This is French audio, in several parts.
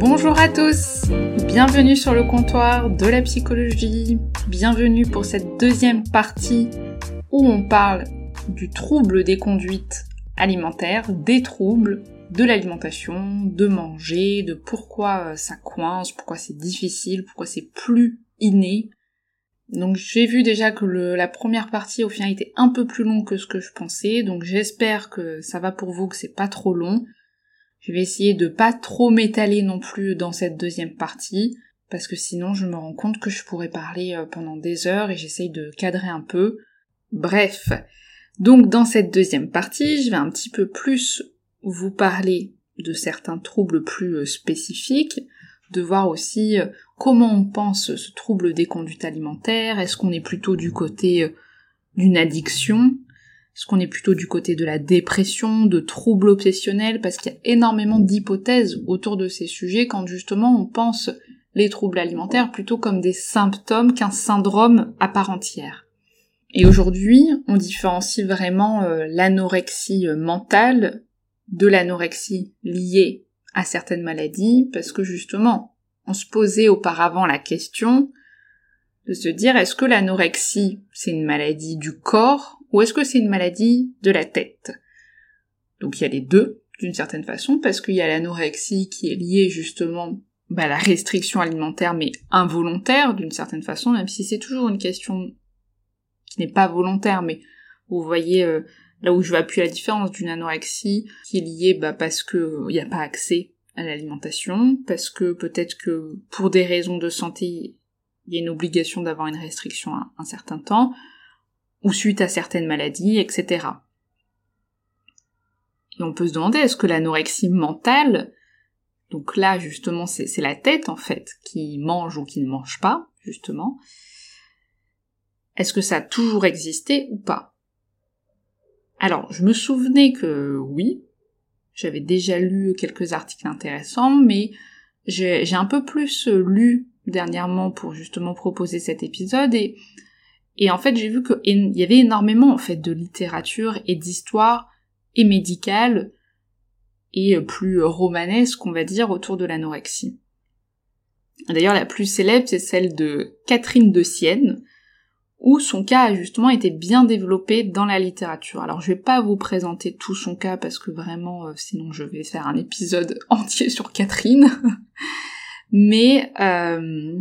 Bonjour à tous, bienvenue sur le comptoir de la psychologie, bienvenue pour cette deuxième partie où on parle du trouble des conduites alimentaires, des troubles de l'alimentation, de manger, de pourquoi euh, ça coince, pourquoi c'est difficile, pourquoi c'est plus inné. Donc j'ai vu déjà que la première partie au final était un peu plus longue que ce que je pensais, donc j'espère que ça va pour vous, que c'est pas trop long. Je vais essayer de pas trop m'étaler non plus dans cette deuxième partie, parce que sinon je me rends compte que je pourrais parler euh, pendant des heures et j'essaye de cadrer un peu. Bref. Donc dans cette deuxième partie, je vais un petit peu plus vous parler de certains troubles plus euh, spécifiques, de voir aussi euh, comment on pense ce trouble des conduites alimentaires, est-ce qu'on est plutôt du côté d'une addiction, est-ce qu'on est plutôt du côté de la dépression, de troubles obsessionnels, parce qu'il y a énormément d'hypothèses autour de ces sujets quand justement on pense les troubles alimentaires plutôt comme des symptômes qu'un syndrome à part entière. Et aujourd'hui, on différencie vraiment euh, l'anorexie euh, mentale de l'anorexie liée à certaines maladies, parce que justement, on se posait auparavant la question de se dire est-ce que l'anorexie c'est une maladie du corps ou est-ce que c'est une maladie de la tête? Donc il y a les deux, d'une certaine façon, parce qu'il y a l'anorexie qui est liée justement bah, à la restriction alimentaire, mais involontaire, d'une certaine façon, même si c'est toujours une question qui n'est pas volontaire, mais vous voyez euh, là où je vais appuyer la différence d'une anorexie qui est liée bah, parce que il n'y a pas accès à l'alimentation, parce que peut-être que pour des raisons de santé, il y a une obligation d'avoir une restriction à un certain temps, ou suite à certaines maladies, etc. Et on peut se demander, est-ce que l'anorexie mentale, donc là justement c'est la tête en fait qui mange ou qui ne mange pas, justement, est-ce que ça a toujours existé ou pas? Alors, je me souvenais que oui, j'avais déjà lu quelques articles intéressants, mais j'ai un peu plus lu dernièrement pour justement proposer cet épisode et et en fait, j'ai vu qu'il y avait énormément en fait de littérature et d'histoire et médicale et euh, plus romanesque, on va dire, autour de l'anorexie. D'ailleurs, la plus célèbre, c'est celle de Catherine de Sienne, où son cas a justement été bien développé dans la littérature. Alors je vais pas vous présenter tout son cas parce que vraiment euh, sinon je vais faire un épisode entier sur Catherine. Mais euh,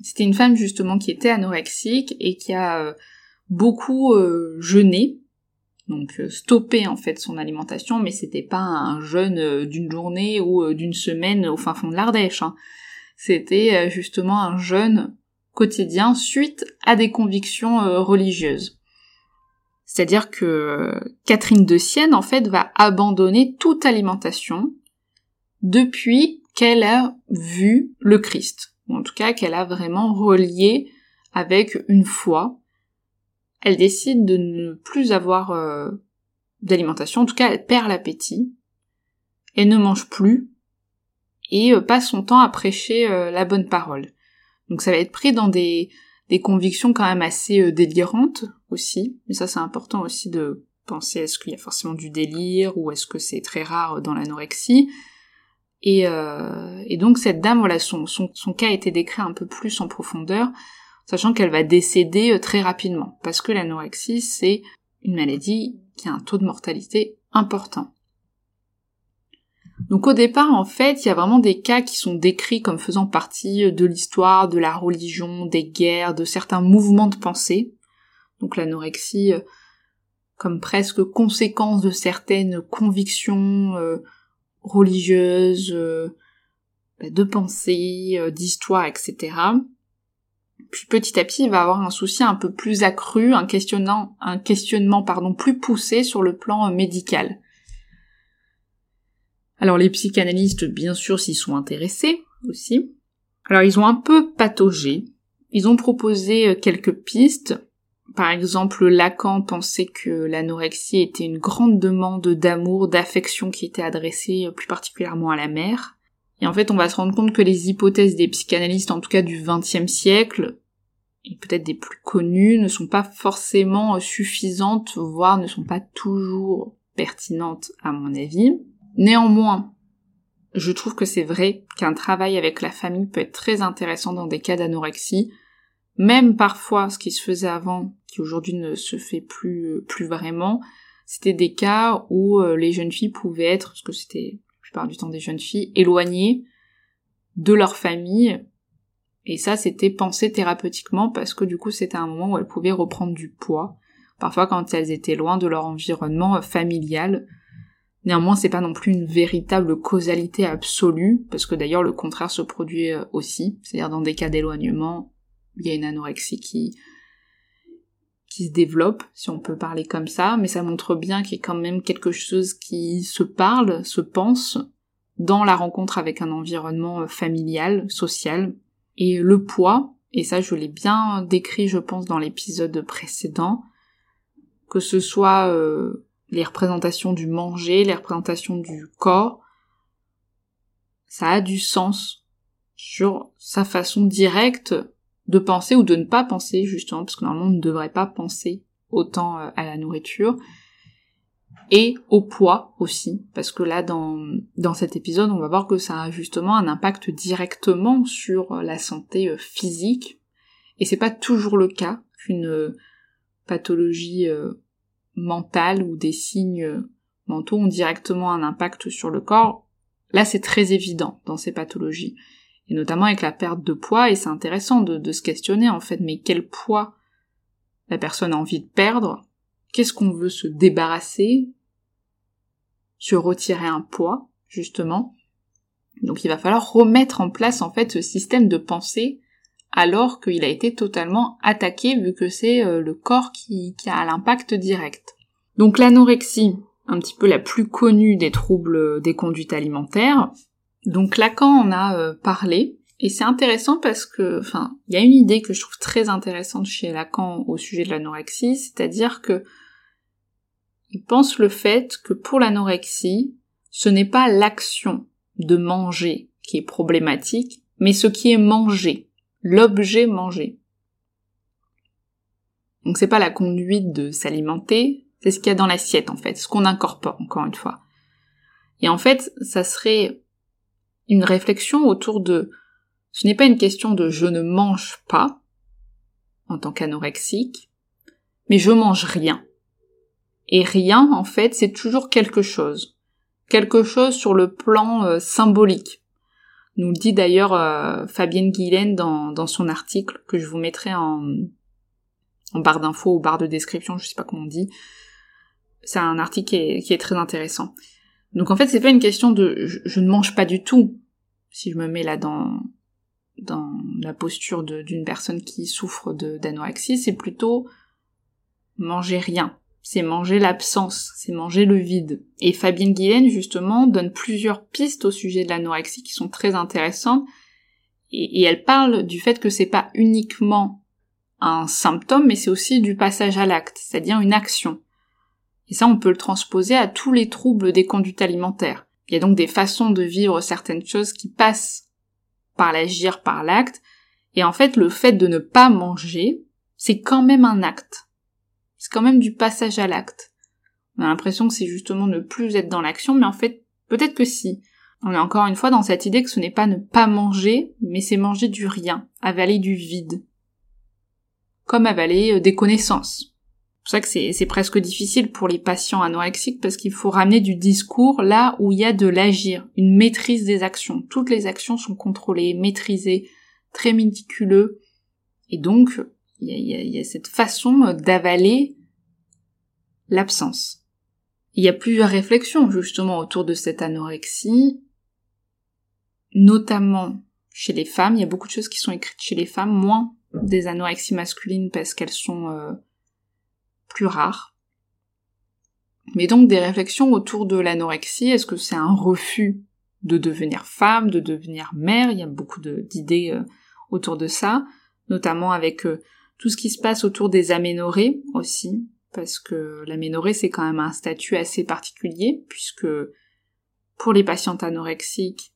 c'était une femme justement qui était anorexique et qui a euh, beaucoup euh, jeûné, donc euh, stoppé en fait son alimentation, mais c'était pas un jeûne d'une journée ou d'une semaine au fin fond de l'Ardèche. Hein. C'était justement un jeûne quotidien suite à des convictions religieuses. C'est-à-dire que Catherine de Sienne en fait va abandonner toute alimentation depuis qu'elle a vu le Christ ou en tout cas qu'elle a vraiment relié avec une foi. Elle décide de ne plus avoir euh, d'alimentation, en tout cas elle perd l'appétit, elle ne mange plus, et euh, passe son temps à prêcher euh, la bonne parole. Donc ça va être pris dans des, des convictions quand même assez délirantes aussi, mais ça c'est important aussi de penser est-ce qu'il y a forcément du délire ou est-ce que c'est très rare dans l'anorexie, et, euh, et, donc cette dame, voilà, son, cas a été décrit un peu plus en profondeur, sachant qu'elle va décéder euh, très rapidement, parce que l'anorexie, c'est une maladie qui a un taux de mortalité important. Donc au départ, en fait, il y a vraiment des cas qui sont décrits comme faisant partie euh, de l'histoire, de la religion, des guerres, de certains mouvements de pensée. Donc l'anorexie comme presque conséquence de certaines convictions, religieuse, euh, bah, de pensée, euh, d'histoire, etc. Puis petit à petit, il va avoir un souci un peu plus accru, un questionnant, un questionnement pardon plus poussé sur le plan médical. Alors les psychanalystes, bien sûr, s'y sont intéressés aussi. Alors ils ont un peu pataugé. Ils ont proposé quelques pistes. Par exemple, Lacan pensait que l'anorexie était une grande demande d'amour, d'affection qui était adressée plus particulièrement à la mère. Et en fait, on va se rendre compte que les hypothèses des psychanalystes, en tout cas du XXe siècle, et peut-être des plus connues, ne sont pas forcément suffisantes, voire ne sont pas toujours pertinentes à mon avis. Néanmoins, je trouve que c'est vrai qu'un travail avec la famille peut être très intéressant dans des cas d'anorexie, même parfois ce qui se faisait avant, qui aujourd'hui ne se fait plus plus vraiment, c'était des cas où euh, les jeunes filles pouvaient être, parce que c'était plupart du temps des jeunes filles, éloignées de leur famille. Et ça, c'était pensé thérapeutiquement parce que du coup, c'était un moment où elles pouvaient reprendre du poids. Parfois, quand elles étaient loin de leur environnement euh, familial. Néanmoins, c'est pas non plus une véritable causalité absolue, parce que d'ailleurs, le contraire se produit euh, aussi. C'est-à-dire, dans des cas d'éloignement, il y a une anorexie qui, qui se développe, si on peut parler comme ça, mais ça montre bien qu'il y a quand même quelque chose qui se parle, se pense, dans la rencontre avec un environnement euh, familial, social. Et le poids, et ça je l'ai bien décrit je pense dans l'épisode précédent, que ce soit euh, les représentations du manger, les représentations du corps, ça a du sens sur sa façon directe de penser ou de ne pas penser justement, parce que normalement on ne devrait pas penser autant euh, à la nourriture, et au poids aussi, parce que là dans, dans cet épisode on va voir que ça a justement un impact directement sur euh, la santé euh, physique, et c'est pas toujours le cas qu'une pathologie mentale ou des signes mentaux ont directement un impact sur le corps. Là c'est très évident dans ces pathologies et notamment avec la perte de poids, et c'est intéressant de, se questionner en fait, mais quel poids la personne a envie de perdre, qu'est-ce qu'on veut se débarrasser, se retirer un poids, justement. Donc il va falloir remettre en place en fait ce système de pensée alors qu'il a été totalement attaqué vu que c'est euh, le corps qui, qui a l'impact direct. Donc l'anorexie, un petit peu la plus connue des troubles des conduites alimentaires, donc Lacan en a euh, parlé, et c'est intéressant parce que, enfin, il y a une idée que je trouve très intéressante chez Lacan au sujet de l'anorexie, c'est-à-dire que il pense le fait que pour l'anorexie, ce n'est pas l'action de manger qui est problématique, mais ce qui est mangé, l'objet mangé. Donc c'est pas la conduite de s'alimenter, c'est ce qu'il y a dans l'assiette en fait, ce qu'on incorpore encore une fois. Et en fait, ça serait une réflexion autour de ce n'est pas une question de je ne mange pas en tant qu'anorexique, mais je mange rien. Et rien, en fait, c'est toujours quelque chose. Quelque chose sur le plan euh, symbolique. Nous le dit d'ailleurs euh, Fabienne Guilaine dans, dans, son article que je vous mettrai en, barre d'infos ou barre de description, je sais pas comment on dit. C'est un article qui est, qui est très intéressant. Donc en fait, c'est pas une question de je, ne mange pas du tout. Si je me mets là dans la posture d'une personne qui souffre d'anorexie, c'est plutôt manger rien. C'est manger l'absence, c'est manger le vide. Et Fabienne Guillaine, justement, donne plusieurs pistes au sujet de l'anorexie qui sont très intéressantes. Et, et elle parle du fait que c'est pas uniquement un symptôme, mais c'est aussi du passage à l'acte, c'est-à-dire une action. Et ça, on peut le transposer à tous les troubles des conduites alimentaires. Il y a donc des façons de vivre certaines choses qui passent par l'agir, par l'acte. Et en fait, le fait de ne pas manger, c'est quand même un acte. C'est quand même du passage à l'acte. On a l'impression que c'est justement ne plus être dans l'action, mais en fait, peut-être que si. On est encore une fois dans cette idée que ce n'est pas ne pas manger, mais c'est manger du rien, avaler du vide. Comme avaler euh, des connaissances pour ça que c'est presque difficile pour les patients anorexiques parce qu'il faut ramener du discours là où il y a de l'agir, une maîtrise des actions. Toutes les actions sont contrôlées, maîtrisées, très méticuleux. Et donc, il y a, cette façon d'avaler l'absence. Il y a plusieurs réflexions justement autour de cette anorexie. notamment chez les femmes. Il y a beaucoup de choses qui sont écrites chez les femmes, moins des anorexies masculines parce qu'elles sont euh, plus rares. Mais donc des réflexions autour de l'anorexie, est-ce que c'est un refus de devenir femme, de devenir mère? Il y a beaucoup d'idées euh, autour de ça, notamment avec euh, tout ce qui se passe autour des aménorrhées aussi, parce que l'aménorrhée c'est quand même un statut assez particulier, puisque pour les patientes anorexiques,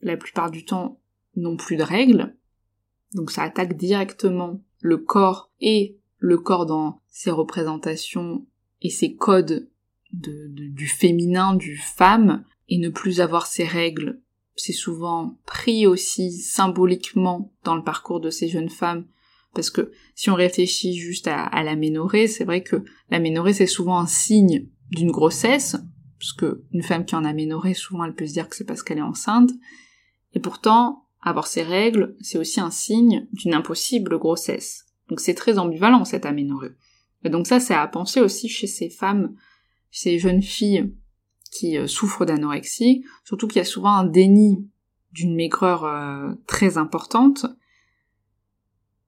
la plupart du temps n'ont plus de règles, donc ça attaque directement le corps et le corps dans ses représentations et ses codes de, du féminin, du femme, et ne plus avoir ses règles, c'est souvent pris aussi symboliquement dans le parcours de ces jeunes femmes, parce que si on réfléchit juste à, à l'aménorrhée, c'est vrai que l'aménorrhée c'est souvent un signe d'une grossesse, parce que une femme qui en aménorrhée, souvent elle peut se dire que c'est parce qu'elle est enceinte, et pourtant, avoir ces règles, c'est aussi un signe d'une impossible grossesse. Donc c'est très ambivalent cette aménorrhée. Et donc ça, c'est à penser aussi chez ces femmes, ces jeunes filles qui euh, souffrent d'anorexie, surtout qu'il y a souvent un déni d'une maigreur euh, très importante,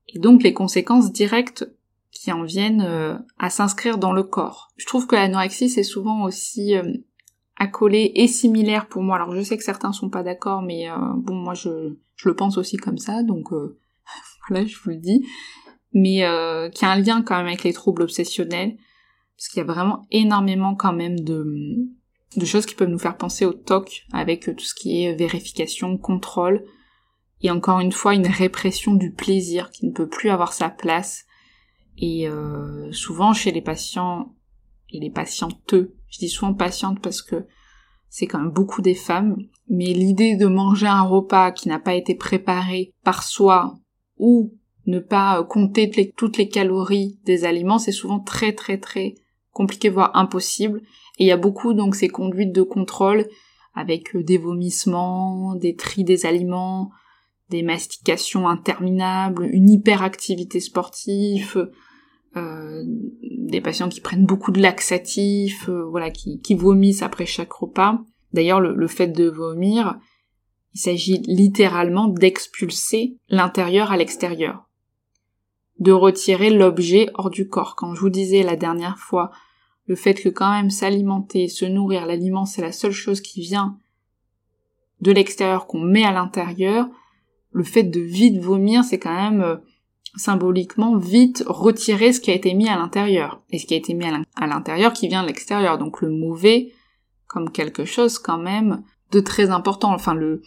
et donc les conséquences directes qui en viennent euh, à s'inscrire dans le corps. Je trouve que l'anorexie c'est souvent aussi accolé et similaire pour moi. Alors je sais que certains sont pas d'accord, mais bon moi je, je, le pense aussi comme ça, donc voilà je vous le dis mais euh, qui a un lien quand même avec les troubles obsessionnels, parce qu'il y a vraiment énormément quand même de, choses qui peuvent nous faire penser au TOC, avec tout ce qui est vérification, contrôle, et encore une fois une répression du plaisir qui ne peut plus avoir sa place. Et euh, souvent chez les patients et les patienteux, je dis souvent patientes parce que c'est quand même beaucoup des femmes, mais l'idée de manger un repas qui n'a pas été préparé par soi ou ne pas euh, compter toutes les calories des aliments, c'est souvent très très très compliqué, voire impossible. Et il y a beaucoup donc ces conduites de contrôle avec euh, des vomissements, des tris des aliments, des mastications interminables, une hyperactivité sportive, euh, des patients qui prennent beaucoup de laxatifs, voilà, qui, vomissent après chaque repas. D'ailleurs, le fait de vomir, il s'agit littéralement d'expulser l'intérieur à l'extérieur de retirer l'objet hors du corps. Quand je vous disais la dernière fois le fait que quand même s'alimenter, se nourrir, l'aliment c'est la seule chose qui vient de l'extérieur qu'on met à l'intérieur, le fait de vite vomir c'est quand même euh, symboliquement vite retirer ce qui a été mis à l'intérieur. Et ce qui a été mis à l'intérieur qui vient de l'extérieur. Donc le mauvais comme quelque chose quand même de très important. Enfin le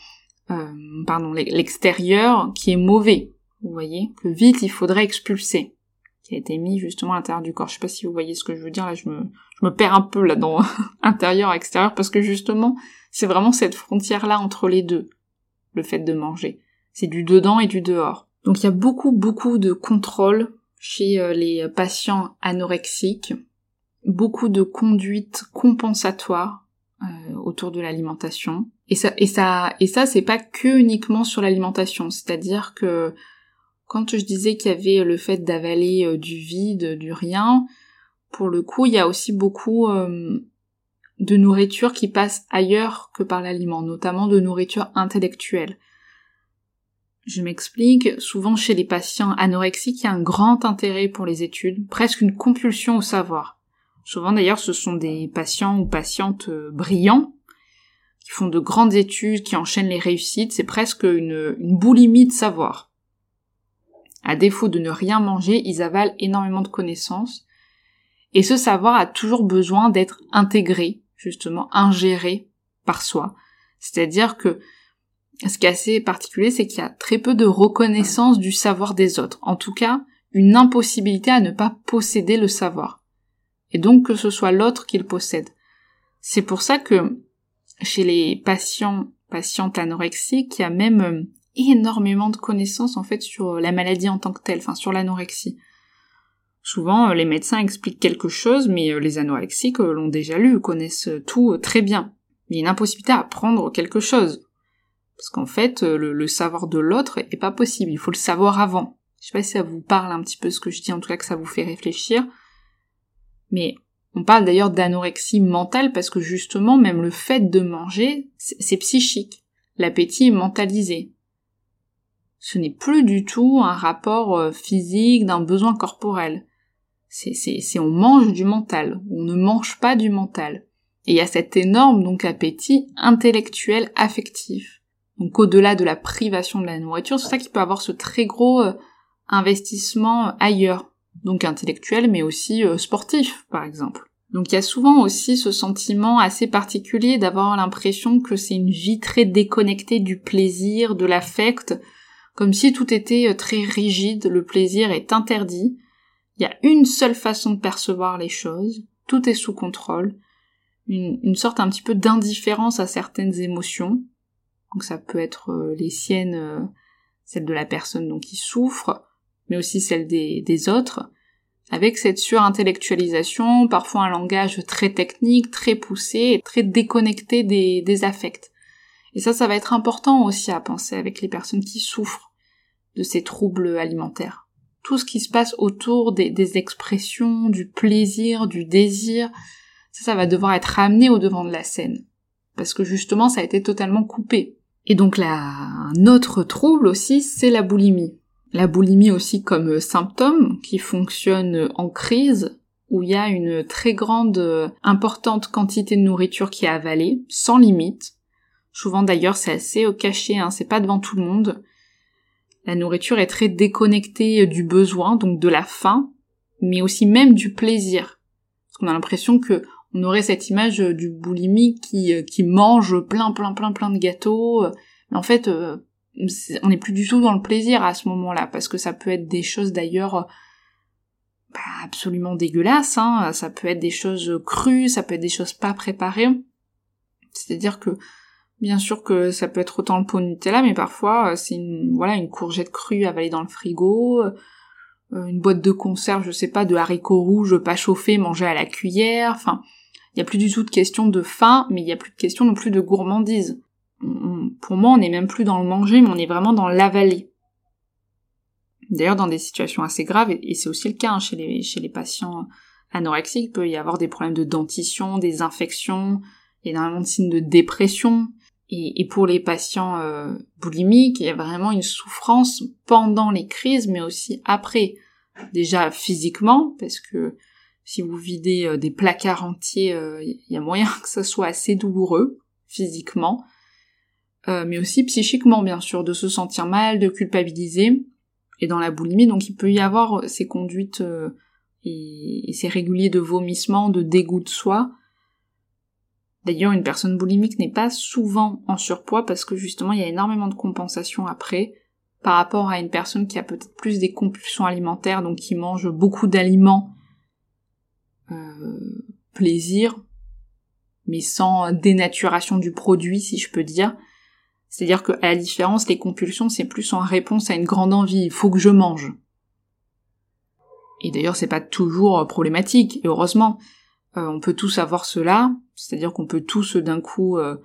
euh, pardon l'extérieur qui est mauvais vous voyez, que vite il faudrait expulser, qui a été mis justement à l'intérieur du corps. Je sais pas si vous voyez ce que je veux dire, là je me, je me perds un peu là dans intérieur, extérieur, parce que justement, c'est vraiment cette frontière-là entre les deux, le fait de manger. C'est du dedans et du dehors. Donc il y a beaucoup, beaucoup de contrôle chez euh, les patients anorexiques, beaucoup de conduites compensatoires euh, autour de l'alimentation. Et ça, et ça, et ça, c'est pas que uniquement sur l'alimentation. C'est-à-dire que quand je disais qu'il y avait le fait d'avaler euh, du vide, du rien, pour le coup, il y a aussi beaucoup euh, de nourriture qui passe ailleurs que par l'aliment, notamment de nourriture intellectuelle. Je m'explique, souvent chez les patients anorexiques, il y a un grand intérêt pour les études, presque une compulsion au savoir. Souvent d'ailleurs, ce sont des patients ou patientes euh, brillants, qui font de grandes études, qui enchaînent les réussites, c'est presque une, une boulimie de savoir. À défaut de ne rien manger, ils avalent énormément de connaissances. Et ce savoir a toujours besoin d'être intégré, justement, ingéré par soi. C'est-à-dire que ce qui est assez particulier, c'est qu'il y a très peu de reconnaissance du savoir des autres. En tout cas, une impossibilité à ne pas posséder le savoir. Et donc que ce soit l'autre qui le possède. C'est pour ça que chez les patients, patientes anorexiques, il y a même euh, énormément de connaissances en fait sur la maladie en tant que telle, enfin sur l'anorexie. Souvent, euh, les médecins expliquent quelque chose, mais euh, les anorexiques euh, l'ont déjà lu, connaissent tout très bien. Il y a une impossibilité à apprendre quelque chose. Parce qu'en fait, le, savoir de l'autre est pas possible, il faut le savoir avant. Je sais pas si ça vous parle un petit peu ce que je dis, en tout cas que ça vous fait réfléchir. Mais on parle d'ailleurs d'anorexie mentale parce que justement, même le fait de manger, c'est psychique l'appétit est mentalisé. Ce n'est plus du tout un rapport euh, physique d'un besoin corporel. C'est, c'est, c'est on mange du mental, on ne mange pas du mental. Et il y a cet énorme donc appétit intellectuel affectif. Donc au-delà de la privation de la nourriture, c'est ça qui peut avoir ce très gros euh, investissement ailleurs, donc intellectuel mais aussi euh, sportif par exemple. Donc il y a souvent aussi ce sentiment assez particulier d'avoir l'impression que c'est une vie très déconnectée du plaisir, de l'affect, comme si tout était euh, très rigide, le plaisir est interdit, il y a une seule façon de percevoir les choses, tout est sous contrôle, une, sorte un petit peu d'indifférence à certaines émotions, donc ça peut être euh, les siennes, euh, celles de la personne donc qui souffre, mais aussi celles des, autres, avec cette surintellectualisation, parfois un langage très technique, très poussé, très déconnecté des affects. Et ça, ça va être important aussi à penser avec les personnes qui souffrent de ces troubles alimentaires. Tout ce qui se passe autour des, expressions, du plaisir, du désir, ça, ça va devoir être ramené au devant de la scène. Parce que justement, ça a été totalement coupé. Et donc là, un trouble aussi, c'est la boulimie. La boulimie aussi comme symptôme qui fonctionne en crise, où il y a une très grande, importante quantité de nourriture qui est avalée, sans limite. Souvent d'ailleurs c'est assez caché, hein, c'est pas devant tout le monde. La nourriture est très déconnectée du besoin, donc de la faim, mais aussi même du plaisir. Parce qu'on a l'impression que on aurait cette image du boulimique qui, mange plein plein plein plein de gâteaux. Mais en fait, euh, on n'est plus du tout dans le plaisir à ce moment-là, parce que ça peut être des choses d'ailleurs bah, absolument dégueulasses, hein. ça peut être des choses crues, ça peut être des choses pas préparées. C'est-à-dire que bien sûr que ça peut être autant le pot Nutella, mais parfois c'est une voilà une courgette crue avalée dans le frigo, euh, une boîte de conserve, je sais pas, de haricots rouges pas chauffés mangés à la cuillère, enfin il y a plus du tout de question de faim, mais il y a plus de question non plus de gourmandise pour moi, on n'est même plus dans le manger, mais on est vraiment dans l'avaler. D'ailleurs, dans des situations assez graves, et c'est aussi le cas hein, chez, les, chez les patients anorexiques, il peut y avoir des problèmes de dentition, des infections, énormément de signes de dépression. Et, pour les patients euh, boulimiques, il y a vraiment une souffrance pendant les crises, mais aussi après. Déjà physiquement, parce que si vous videz euh, des placards entiers, euh, il y a moyen que ça soit assez douloureux physiquement. Euh, mais aussi psychiquement bien sûr, de se sentir mal, de culpabiliser, et dans la boulimie, donc il peut y avoir ces conduites euh, et, ces réguliers de vomissement, de dégoût de soi. D'ailleurs, une personne boulimique n'est pas souvent en surpoids parce que justement il y a énormément de compensation après par rapport à une personne qui a peut-être plus des compulsions alimentaires, donc qui mange beaucoup d'aliments euh, plaisir, mais sans dénaturation du produit, si je peux dire. C'est-à-dire que, à la différence, les compulsions, c'est plus en réponse à une grande envie. Il faut que je mange. Et d'ailleurs, c'est pas toujours problématique. Et heureusement, euh, on peut tous avoir cela. C'est-à-dire qu'on peut tous d'un coup, euh,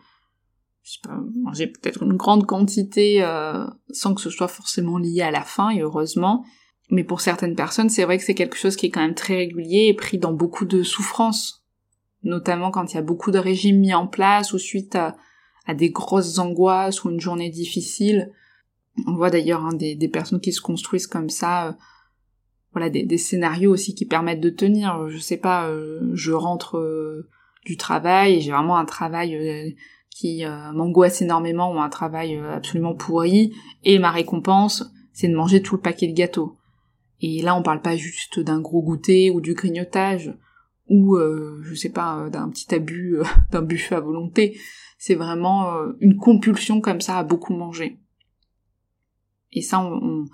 manger peut-être une grande quantité euh, sans que ce soit forcément lié à la faim. Et heureusement. Mais pour certaines personnes, c'est vrai que c'est quelque chose qui est quand même très régulier et pris dans beaucoup de souffrances. Notamment quand il y a beaucoup de régimes mis en place ou suite à des grosses angoisses ou une journée difficile. On voit d'ailleurs hein, des, personnes qui se construisent comme ça, euh, voilà, des, scénarios aussi qui permettent de tenir. Je sais pas, euh, je rentre euh, du travail j'ai vraiment un travail qui m'angoisse énormément ou un travail absolument pourri et ma récompense, c'est de manger tout le paquet de gâteaux. Et là, on parle pas juste d'un gros goûter ou du grignotage ou je sais pas d'un petit abus d'un buffet à volonté c'est vraiment euh, une compulsion comme ça à beaucoup manger. Et ça, on,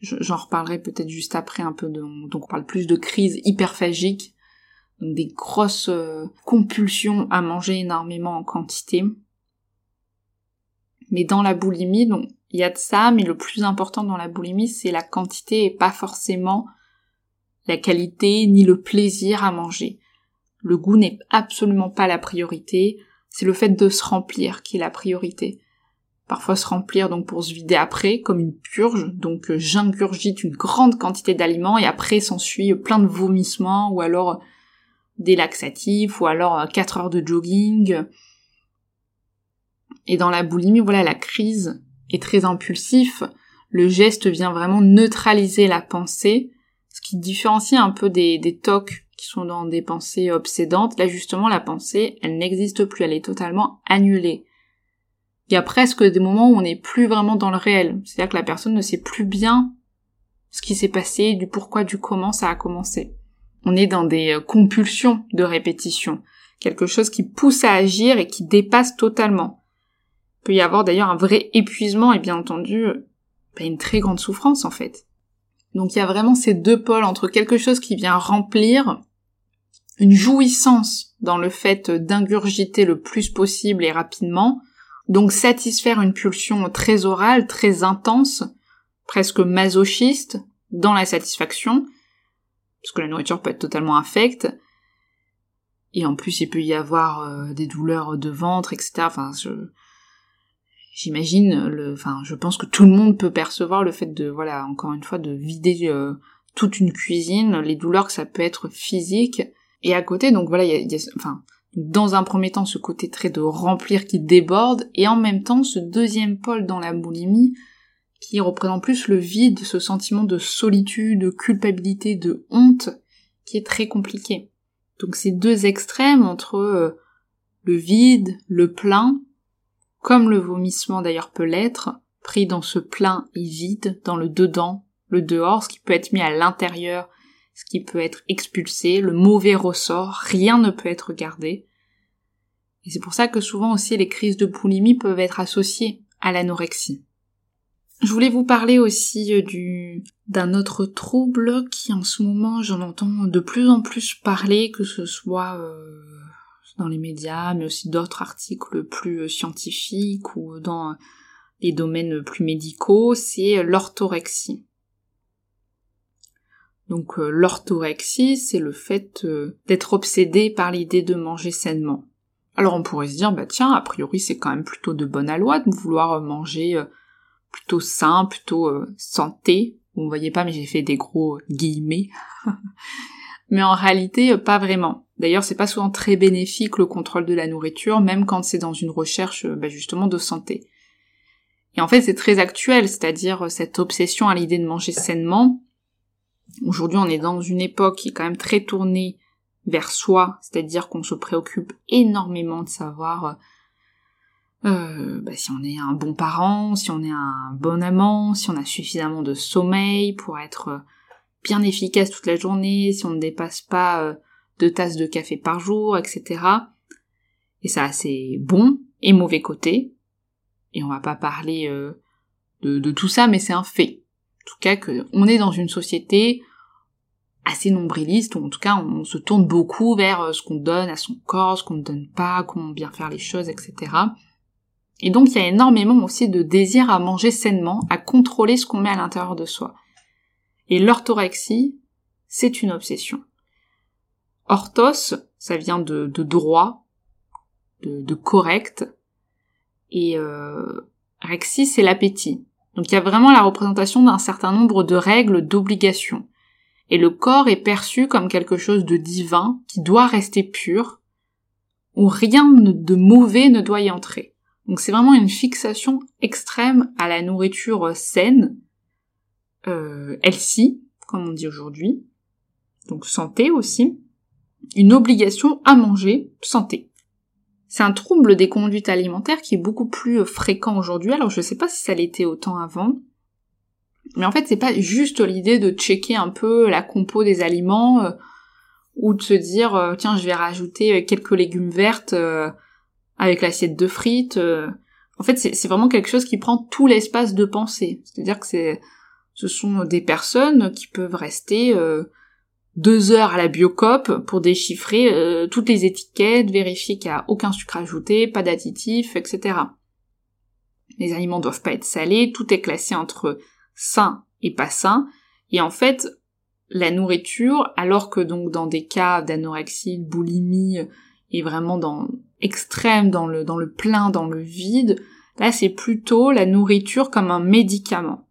j'en reparlerai peut-être juste après un peu de, donc on parle plus de crise hyperphagique, donc des grosses euh, compulsions à manger énormément en quantité. Mais dans la boulimie, donc il y a de ça, mais le plus important dans la boulimie, c'est la quantité et pas forcément la qualité ni le plaisir à manger. Le goût n'est absolument pas la priorité. C'est le fait de se remplir qui est la priorité. Parfois se remplir donc pour se vider après, comme une purge, donc euh, j'ingurgite une grande quantité d'aliments et après s'ensuit plein de vomissements ou alors des laxatifs ou alors 4 euh, heures de jogging. Et dans la boulimie, voilà, la crise est très impulsif. Le geste vient vraiment neutraliser la pensée, ce qui différencie un peu des, des tocs qui sont dans des pensées obsédantes. Là, justement, la pensée, elle n'existe plus, elle est totalement annulée. Il y a presque des moments où on n'est plus vraiment dans le réel. C'est-à-dire que la personne ne sait plus bien ce qui s'est passé, du pourquoi, du comment ça a commencé. On est dans des euh, compulsions de répétition. Quelque chose qui pousse à agir et qui dépasse totalement. Il peut y avoir d'ailleurs un vrai épuisement et bien entendu euh, bah, une très grande souffrance en fait. Donc il y a vraiment ces deux pôles entre quelque chose qui vient remplir une jouissance dans le fait d'ingurgiter le plus possible et rapidement, donc satisfaire une pulsion très orale, très intense, presque masochiste, dans la satisfaction, parce que la nourriture peut être totalement infecte, et en plus il peut y avoir euh, des douleurs de ventre, etc. Enfin, j'imagine enfin, je pense que tout le monde peut percevoir le fait de, voilà, encore une fois, de vider euh, toute une cuisine, les douleurs que ça peut être physique, et à côté, donc voilà, il y a, enfin, dans un premier temps, ce côté très de remplir qui déborde, et en même temps, ce deuxième pôle dans la boulimie, qui représente plus le vide, ce sentiment de solitude, de culpabilité, de honte, qui est très compliqué. Donc ces deux extrêmes entre euh, le vide, le plein, comme le vomissement d'ailleurs peut l'être, pris dans ce plein et vide, dans le dedans, le dehors, ce qui peut être mis à l'intérieur ce qui peut être expulsé, le mauvais ressort, rien ne peut être gardé. Et c'est pour ça que souvent aussi les crises de boulimie peuvent être associées à l'anorexie. Je voulais vous parler aussi euh, du d'un autre trouble qui en ce moment j'en entends de plus en plus parler, que ce soit euh, dans les médias, mais aussi d'autres articles plus euh, scientifiques ou dans les domaines plus médicaux, c'est l'orthorexie. Donc l'orthorexie, c'est le fait d'être obsédé par l'idée de manger sainement. Alors on pourrait se dire, bah tiens, a priori c'est quand même plutôt de bonne aloi de vouloir manger plutôt sain, plutôt santé. Vous voyez pas, mais j'ai fait des gros guillemets. mais en réalité, pas vraiment. D'ailleurs, c'est pas souvent très bénéfique le contrôle de la nourriture, même quand c'est dans une recherche bah, justement de santé. Et en fait, c'est très actuel, c'est-à-dire cette obsession à l'idée de manger sainement, Aujourd'hui, on est dans une époque qui est quand même très tournée vers soi, c'est-à-dire qu'on se préoccupe énormément de savoir euh, bah, si on est un bon parent, si on est un bon amant, si on a suffisamment de sommeil pour être bien efficace toute la journée, si on ne dépasse pas euh, deux tasses de café par jour, etc. Et ça a ses bons et mauvais côtés. Et on va pas parler euh, de, tout ça, mais c'est un fait. En tout cas, qu'on est dans une société assez nombriliste, ou en tout cas on se tourne beaucoup vers euh, ce qu'on donne à son corps, ce qu'on ne donne pas, comment bien faire les choses, etc. Et donc il y a énormément aussi de désir à manger sainement, à contrôler ce qu'on met à l'intérieur de soi. Et l'orthorexie, c'est une obsession. Orthos, ça vient de, droit, de, correct, et euh, rexie, c'est l'appétit. Donc il y a vraiment la représentation d'un certain nombre de règles, d'obligations et le corps est perçu comme quelque chose de divin qui doit rester pur, où rien de mauvais ne doit y entrer. Donc c'est vraiment une fixation extrême à la nourriture saine, euh, healthy, comme on dit aujourd'hui, donc santé aussi, une obligation à manger santé. C'est un trouble des conduites alimentaires qui est beaucoup plus fréquent aujourd'hui, alors je sais pas si ça l'était autant avant, mais en fait, c'est pas juste l'idée de checker un peu la compo des aliments euh, ou de se dire euh, tiens, je vais rajouter quelques légumes vertes euh, avec l'assiette de frites. En fait, c'est vraiment quelque chose qui prend tout l'espace de pensée. C'est-à-dire que ce sont des personnes qui peuvent rester deux heures à la biocop pour déchiffrer toutes les étiquettes, vérifier qu'il n'y a aucun sucre ajouté, pas d'additifs, etc. Les aliments doivent pas être salés, tout est classé entre sain et pas sain. Et en fait, la nourriture, alors que donc dans des cas d'anorexie, de boulimie, et vraiment dans extrême, dans le, dans le plein, dans le vide, là c'est plutôt la nourriture comme un médicament.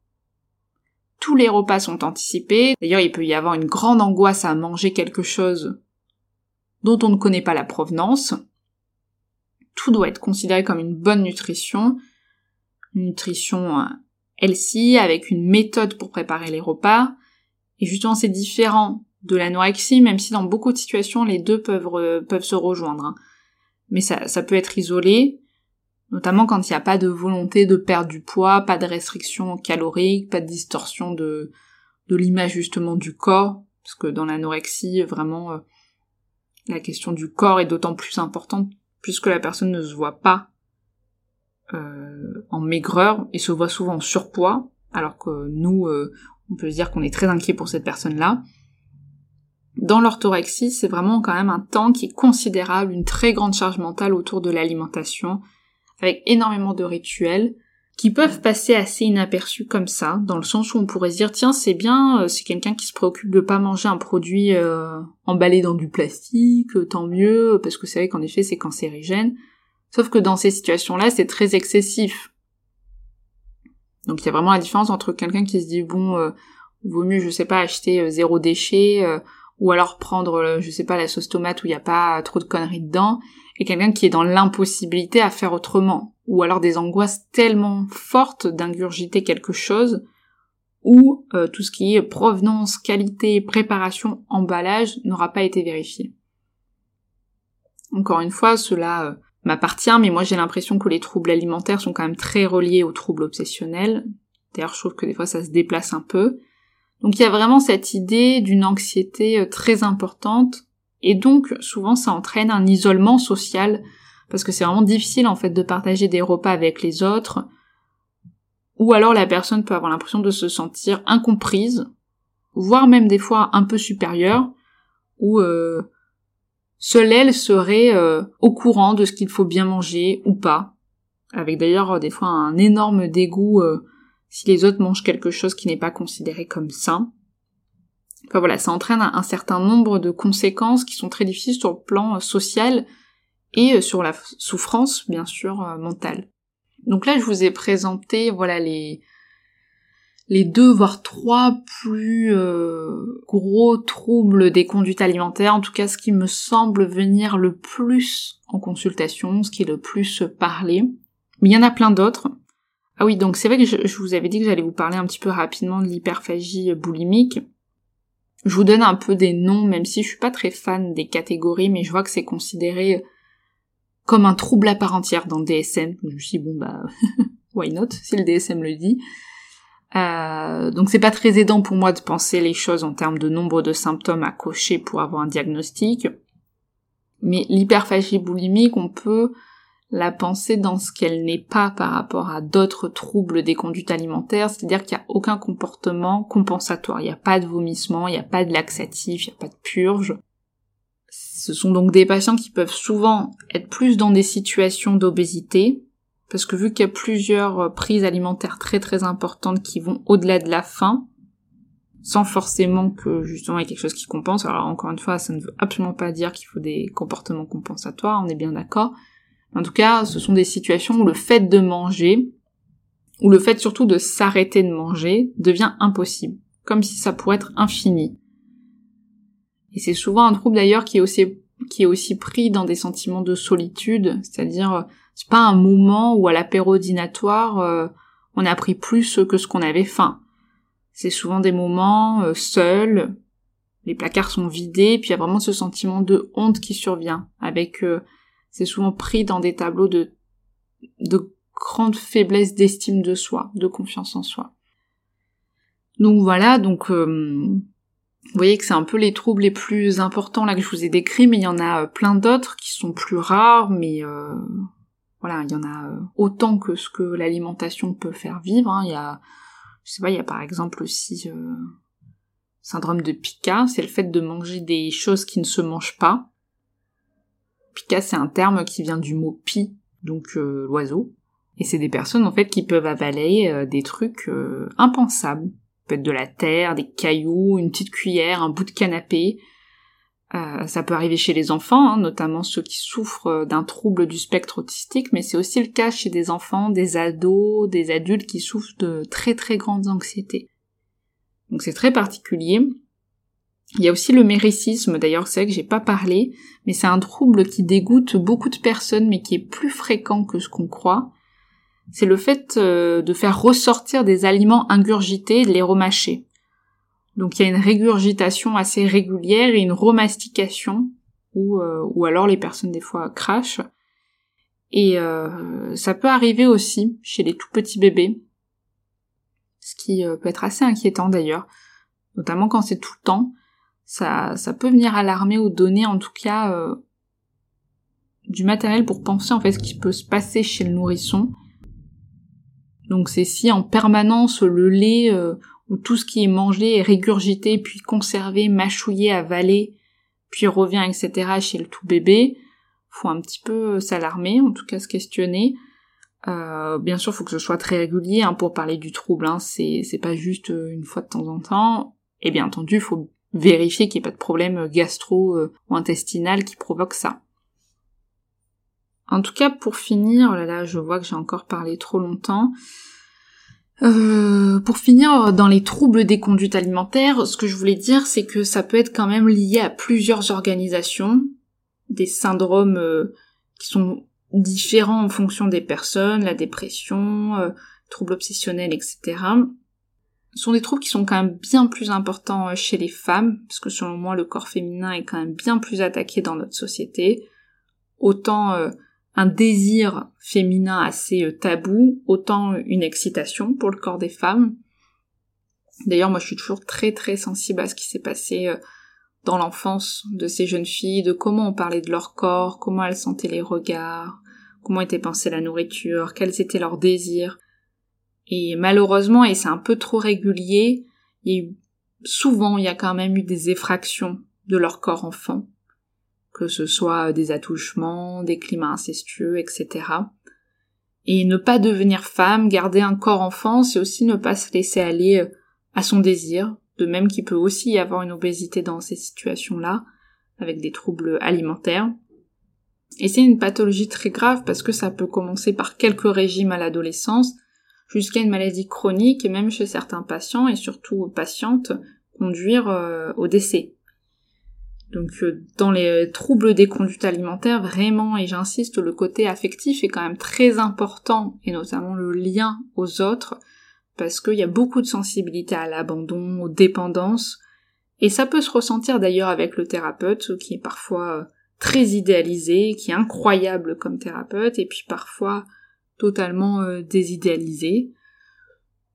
Tous les repas sont anticipés, d'ailleurs il peut y avoir une grande angoisse à manger quelque chose dont on ne connaît pas la provenance, tout doit être considéré comme une bonne nutrition, une nutrition euh, healthy, avec une méthode pour préparer les repas, et justement c'est différent de l'anorexie, même si dans beaucoup de situations les deux peuvent, peuvent se rejoindre. Hein. Mais ça, ça peut être isolé, notamment quand il n'y a pas de volonté de perdre du poids, pas de restriction calorique, pas de distorsion de, de l'image justement du corps, parce que dans l'anorexie, vraiment, euh, la question du corps est d'autant plus importante puisque la personne ne se voit pas euh, en maigreur et se voit souvent en surpoids, alors que nous, euh, on peut se dire qu'on est très inquiet pour cette personne-là. Dans l'orthorexie, c'est vraiment quand même un temps qui est considérable, une très grande charge mentale autour de l'alimentation, avec énormément de rituels, qui peuvent passer assez inaperçus comme ça, dans le sens où on pourrait se dire tiens c'est bien, euh, c'est quelqu'un qui se préoccupe de pas manger un produit euh, emballé dans du plastique, euh, tant mieux, parce que c'est vrai qu'en effet c'est cancérigène. Sauf que dans ces situations-là, c'est très excessif. Donc il y a vraiment la différence entre quelqu'un qui se dit bon, vaut mieux je sais pas acheter zéro déchet, ou alors prendre je sais pas la sauce tomate où il n'y a pas trop de conneries dedans, et quelqu'un qui est dans l'impossibilité à faire autrement ou alors des angoisses tellement fortes d'ingurgiter quelque chose, où euh, tout ce qui est provenance, qualité, préparation, emballage n'aura pas été vérifié. Encore une fois, cela euh, m'appartient, mais moi j'ai l'impression que les troubles alimentaires sont quand même très reliés aux troubles obsessionnels. D'ailleurs, je trouve que des fois ça se déplace un peu. Donc il y a vraiment cette idée d'une anxiété euh, très importante, et donc souvent ça entraîne un isolement social. Parce que c'est vraiment difficile en fait de partager des repas avec les autres, ou alors la personne peut avoir l'impression de se sentir incomprise, voire même des fois un peu supérieure, ou euh, seule elle serait euh, au courant de ce qu'il faut bien manger ou pas, avec d'ailleurs des fois un énorme dégoût si les autres mangent quelque chose qui n'est pas considéré comme sain. Enfin voilà, ça entraîne un, certain nombre de conséquences qui sont très difficiles sur le plan social et euh, sur la souffrance, bien sûr, euh, mentale. Donc là, je vous ai présenté, voilà, les, les deux voire trois plus euh, gros troubles des conduites alimentaires, en tout cas ce qui me semble venir le plus en consultation, ce qui est le plus parlé. Mais il y en a plein d'autres. Ah oui, donc c'est vrai que je, vous avais dit que j'allais vous parler un petit peu rapidement de l'hyperphagie boulimique. Je vous donne un peu des noms, même si je suis pas très fan des catégories, mais je vois que c'est considéré comme un trouble à part entière dans le DSM. Je me suis dit, bon bah, why not, si le DSM le dit. Euh, donc c'est pas très aidant pour moi de penser les choses en termes de nombre de symptômes à cocher pour avoir un diagnostic. Mais l'hyperphagie boulimique, on peut la penser dans ce qu'elle n'est pas par rapport à d'autres troubles des conduites alimentaires, c'est-à-dire qu'il n'y a aucun comportement compensatoire, il n'y a pas de vomissement, il n'y a pas de laxatif, il n'y a pas de purge. Ce sont donc des patients qui peuvent souvent être plus dans des situations d'obésité, parce que vu qu'il y a plusieurs prises alimentaires très très importantes qui vont au-delà de la faim, sans forcément que justement il y ait quelque chose qui compense. Alors encore une fois, ça ne veut absolument pas dire qu'il faut des comportements compensatoires, on est bien d'accord. En tout cas, ce sont des situations où le fait de manger, ou le fait surtout de s'arrêter de manger, devient impossible, comme si ça pourrait être infini. Et c'est souvent un trouble d'ailleurs qui est aussi qui est aussi pris dans des sentiments de solitude, c'est-à-dire euh, c'est pas un moment où à l'apéro dînatoire euh, on a pris plus que ce qu'on avait faim. C'est souvent des moments euh, seuls, les placards sont vidés, puis il y a vraiment ce sentiment de honte qui survient, avec c'est souvent pris dans des tableaux de de grande faiblesse d'estime de soi, de confiance en soi. Donc voilà, donc vous voyez que c'est un peu les troubles les plus importants là que je vous ai décrits, mais il y en a euh, plein d'autres qui sont plus rares, mais euh, voilà, il y en a euh, autant que ce que l'alimentation peut faire vivre. Hein. Il y a, je sais pas, il y a par exemple aussi euh, syndrome de Pica, c'est le fait de manger des choses qui ne se mangent pas. Pica, c'est un terme qui vient du mot pi, donc l'oiseau. Et c'est des personnes en fait qui peuvent avaler des trucs impensables peut être de la terre, des cailloux, une petite cuillère, un bout de canapé. Euh, ça peut arriver chez les enfants, hein, notamment ceux qui souffrent d'un trouble du spectre autistique, mais c'est aussi le cas chez des enfants, des ados, des adultes qui souffrent de très très grandes anxiétés. Donc c'est très particulier. Il y a aussi le méricisme, d'ailleurs, c'est vrai que j'ai pas parlé, mais c'est un trouble qui dégoûte beaucoup de personnes, mais qui est plus fréquent que ce qu'on croit. C'est le fait euh, de faire ressortir des aliments ingurgités et de les remâcher. Donc il y a une régurgitation assez régulière et une remastication, ou, euh, alors les personnes des fois crachent. Et euh, ça peut arriver aussi chez les tout petits bébés, ce qui peut être assez inquiétant d'ailleurs, notamment quand c'est tout le temps ça, ça peut venir alarmer ou donner en tout cas euh, du matériel pour penser en fait ce qui peut se passer chez le nourrisson. Donc c'est si en permanence le lait euh, ou tout ce qui est mangé est régurgité, puis conservé, mâchouillé, avalé, puis revient, etc. chez le tout bébé, faut un petit peu s'alarmer, en tout cas se questionner. Euh, bien sûr, faut que ce soit très régulier hein, pour parler du trouble. Hein, c'est c'est pas juste une fois de temps en temps. Et bien entendu, faut vérifier qu'il n'y ait pas de problème gastro euh, ou intestinal qui provoque ça. En tout cas, pour finir, oh là là, je vois que j'ai encore parlé trop longtemps. Euh, pour finir, dans les troubles des conduites alimentaires, ce que je voulais dire, c'est que ça peut être quand même lié à plusieurs organisations, des syndromes euh, qui sont différents en fonction des personnes, la dépression, troubles obsessionnels, etc sont des troubles qui sont quand même bien plus importants euh, chez les femmes, parce que selon moi le corps féminin est quand même bien plus attaqué dans notre société. Autant euh, un désir féminin assez euh, tabou, autant une excitation pour le corps des femmes. D'ailleurs moi je suis toujours très très sensible à ce qui s'est passé dans l'enfance de ces jeunes filles, de comment on parlait de leur corps, comment elles sentaient les regards, comment était pensée la nourriture, quels étaient leurs désirs. Et malheureusement, et c'est un peu trop régulier, il souvent il y a quand même eu des effractions de leur corps enfant, que ce soit des attouchements, des climats incestueux, etc. Et ne pas devenir femme, garder un corps enfant, c'est aussi ne pas se laisser aller euh, à son désir, de même qu'il peut aussi y avoir une obésité dans ces situations-là, avec des troubles alimentaires. Et c'est une pathologie très grave parce que ça peut commencer par quelques régimes à l'adolescence, jusqu'à une maladie chronique et même chez certains patients et surtout patientes conduire euh, au décès. Donc euh, dans les troubles des conduites alimentaires, vraiment, et j'insiste, le côté affectif est quand même très important, et notamment le lien aux autres, parce qu'il y a beaucoup de sensibilité à l'abandon, aux dépendances, et ça peut se ressentir d'ailleurs avec le thérapeute, qui est parfois euh, très idéalisé, qui est incroyable comme thérapeute, et puis parfois totalement euh, désidéalisé,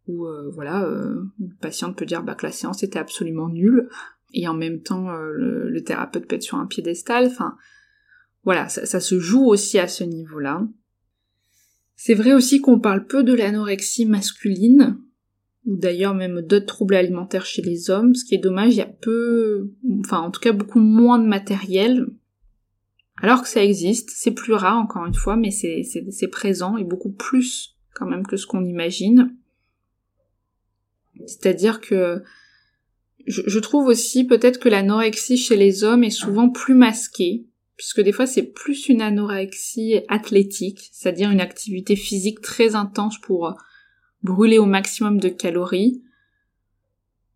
où euh, voilà, euh, une patiente peut dire bah, que la séance était absolument nulle, et en même temps le, thérapeute peut être sur un piédestal, enfin voilà, ça, ça se joue aussi à ce niveau-là. C'est vrai aussi qu'on parle peu de l'anorexie masculine, ou d'ailleurs même d'autres troubles alimentaires chez les hommes, ce qui est dommage, il y a peu, enfin en tout cas beaucoup moins de matériel alors que ça existe, c'est plus rare encore une fois, mais c'est présent et beaucoup plus quand même que ce qu'on imagine. C'est-à-dire que je, trouve aussi peut-être que l'anorexie chez les hommes est souvent plus masquée, puisque des fois c'est plus une anorexie athlétique, c'est-à-dire une activité physique très intense pour brûler au maximum de calories.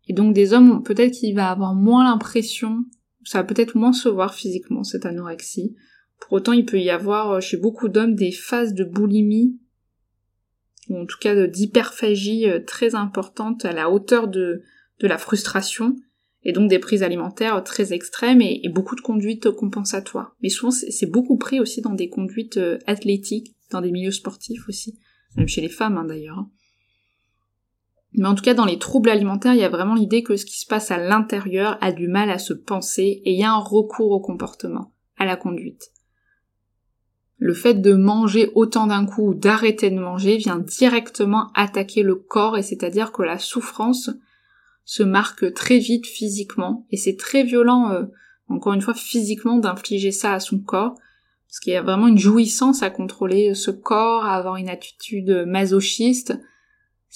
Et donc des hommes, peut-être qu'il va avoir moins l'impression ça va peut-être moins se voir physiquement, cette anorexie. Pour autant, il peut y avoir euh, chez beaucoup d'hommes des phases de boulimie, ou en tout cas d'hyperphagie euh, très importantes à la hauteur de, de la frustration, et donc des prises alimentaires très extrêmes et, beaucoup de conduites compensatoires. Mais souvent, c'est beaucoup pris aussi dans des conduites euh, athlétiques, dans des milieux sportifs aussi, même chez les femmes hein, d'ailleurs. Mais en tout cas, dans les troubles alimentaires, il y a vraiment l'idée que ce qui se passe à l'intérieur a du mal à se penser et il y a un recours au comportement, à la conduite. Le fait de manger autant d'un coup ou d'arrêter de manger vient directement attaquer le corps et c'est-à-dire que la souffrance se marque très vite physiquement et c'est très violent, euh, encore une fois physiquement, d'infliger ça à son corps parce qu'il y a vraiment une jouissance à contrôler ce corps, à avoir une attitude masochiste,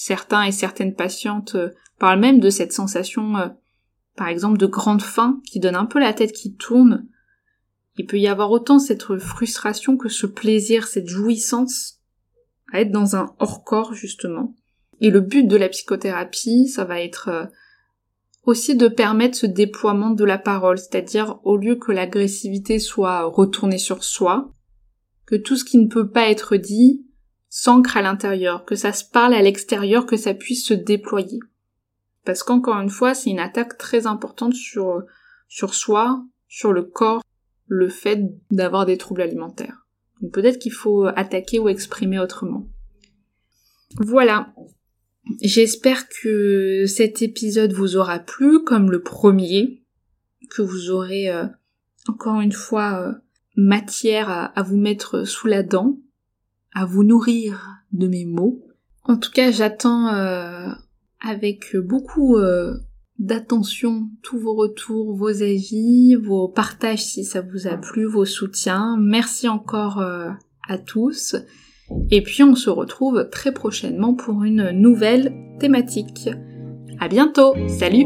Certains et certaines patientes euh, parlent même de cette sensation, euh, par exemple, de grande faim qui donne un peu la tête qui tourne. Il peut y avoir autant cette frustration que ce plaisir, cette jouissance à être dans un hors-corps, justement. Et le but de la psychothérapie, ça va être euh, aussi de permettre ce déploiement de la parole, c'est-à-dire au lieu que l'agressivité soit retournée sur soi, que tout ce qui ne peut pas être dit s'ancre à l'intérieur, que ça se parle à l'extérieur, que ça puisse se déployer. Parce qu'encore une fois, c'est une attaque très importante sur, soi, sur le corps, le fait d'avoir des troubles alimentaires. Donc peut-être qu'il faut attaquer ou exprimer autrement. Voilà. J'espère que cet épisode vous aura plu, comme le premier, que vous aurez euh, encore une fois euh, matière à, vous mettre sous la dent, à vous nourrir de mes mots. En tout cas, j'attends euh, avec beaucoup d'attention tous vos retours, vos avis, vos partages si ça vous a plu, vos soutiens. Merci encore à tous. Et puis on se retrouve très prochainement pour une nouvelle thématique. À bientôt, salut